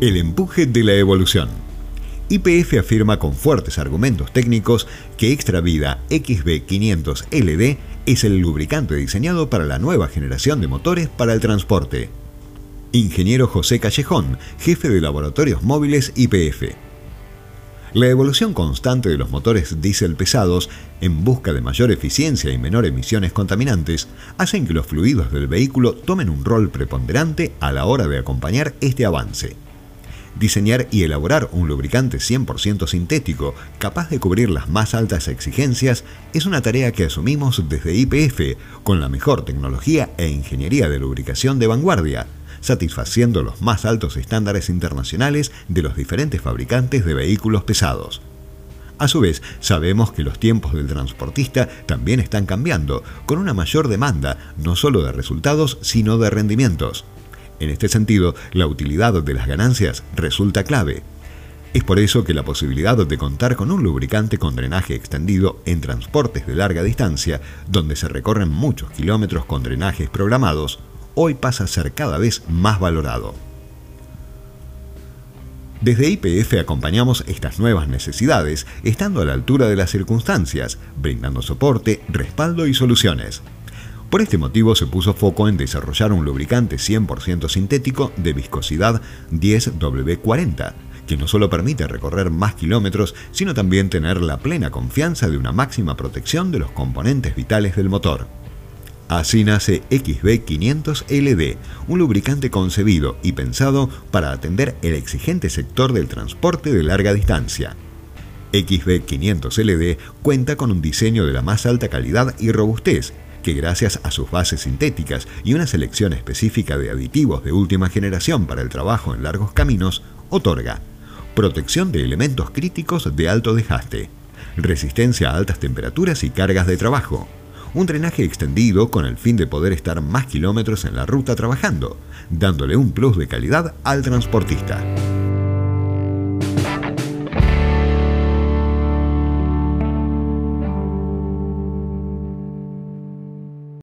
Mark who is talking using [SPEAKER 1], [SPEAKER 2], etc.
[SPEAKER 1] El empuje de la evolución. IPF afirma con fuertes argumentos técnicos que Extravida XB500LD es el lubricante diseñado para la nueva generación de motores para el transporte. Ingeniero José Callejón, jefe de laboratorios móviles IPF. La evolución constante de los motores diésel pesados, en busca de mayor eficiencia y menor emisiones contaminantes, hacen que los fluidos del vehículo tomen un rol preponderante a la hora de acompañar este avance. Diseñar y elaborar un lubricante 100% sintético capaz de cubrir las más altas exigencias es una tarea que asumimos desde IPF con la mejor tecnología e ingeniería de lubricación de vanguardia, satisfaciendo los más altos estándares internacionales de los diferentes fabricantes de vehículos pesados. A su vez, sabemos que los tiempos del transportista también están cambiando, con una mayor demanda no solo de resultados, sino de rendimientos. En este sentido, la utilidad de las ganancias resulta clave. Es por eso que la posibilidad de contar con un lubricante con drenaje extendido en transportes de larga distancia, donde se recorren muchos kilómetros con drenajes programados, hoy pasa a ser cada vez más valorado. Desde IPF acompañamos estas nuevas necesidades, estando a la altura de las circunstancias, brindando soporte, respaldo y soluciones. Por este motivo se puso foco en desarrollar un lubricante 100% sintético de viscosidad 10W40, que no solo permite recorrer más kilómetros, sino también tener la plena confianza de una máxima protección de los componentes vitales del motor. Así nace XB500LD, un lubricante concebido y pensado para atender el exigente sector del transporte de larga distancia. XB500LD cuenta con un diseño de la más alta calidad y robustez, que gracias a sus bases sintéticas y una selección específica de aditivos de última generación para el trabajo en largos caminos, otorga protección de elementos críticos de alto desgaste, resistencia a altas temperaturas y cargas de trabajo, un drenaje extendido con el fin de poder estar más kilómetros en la ruta trabajando, dándole un plus de calidad al transportista.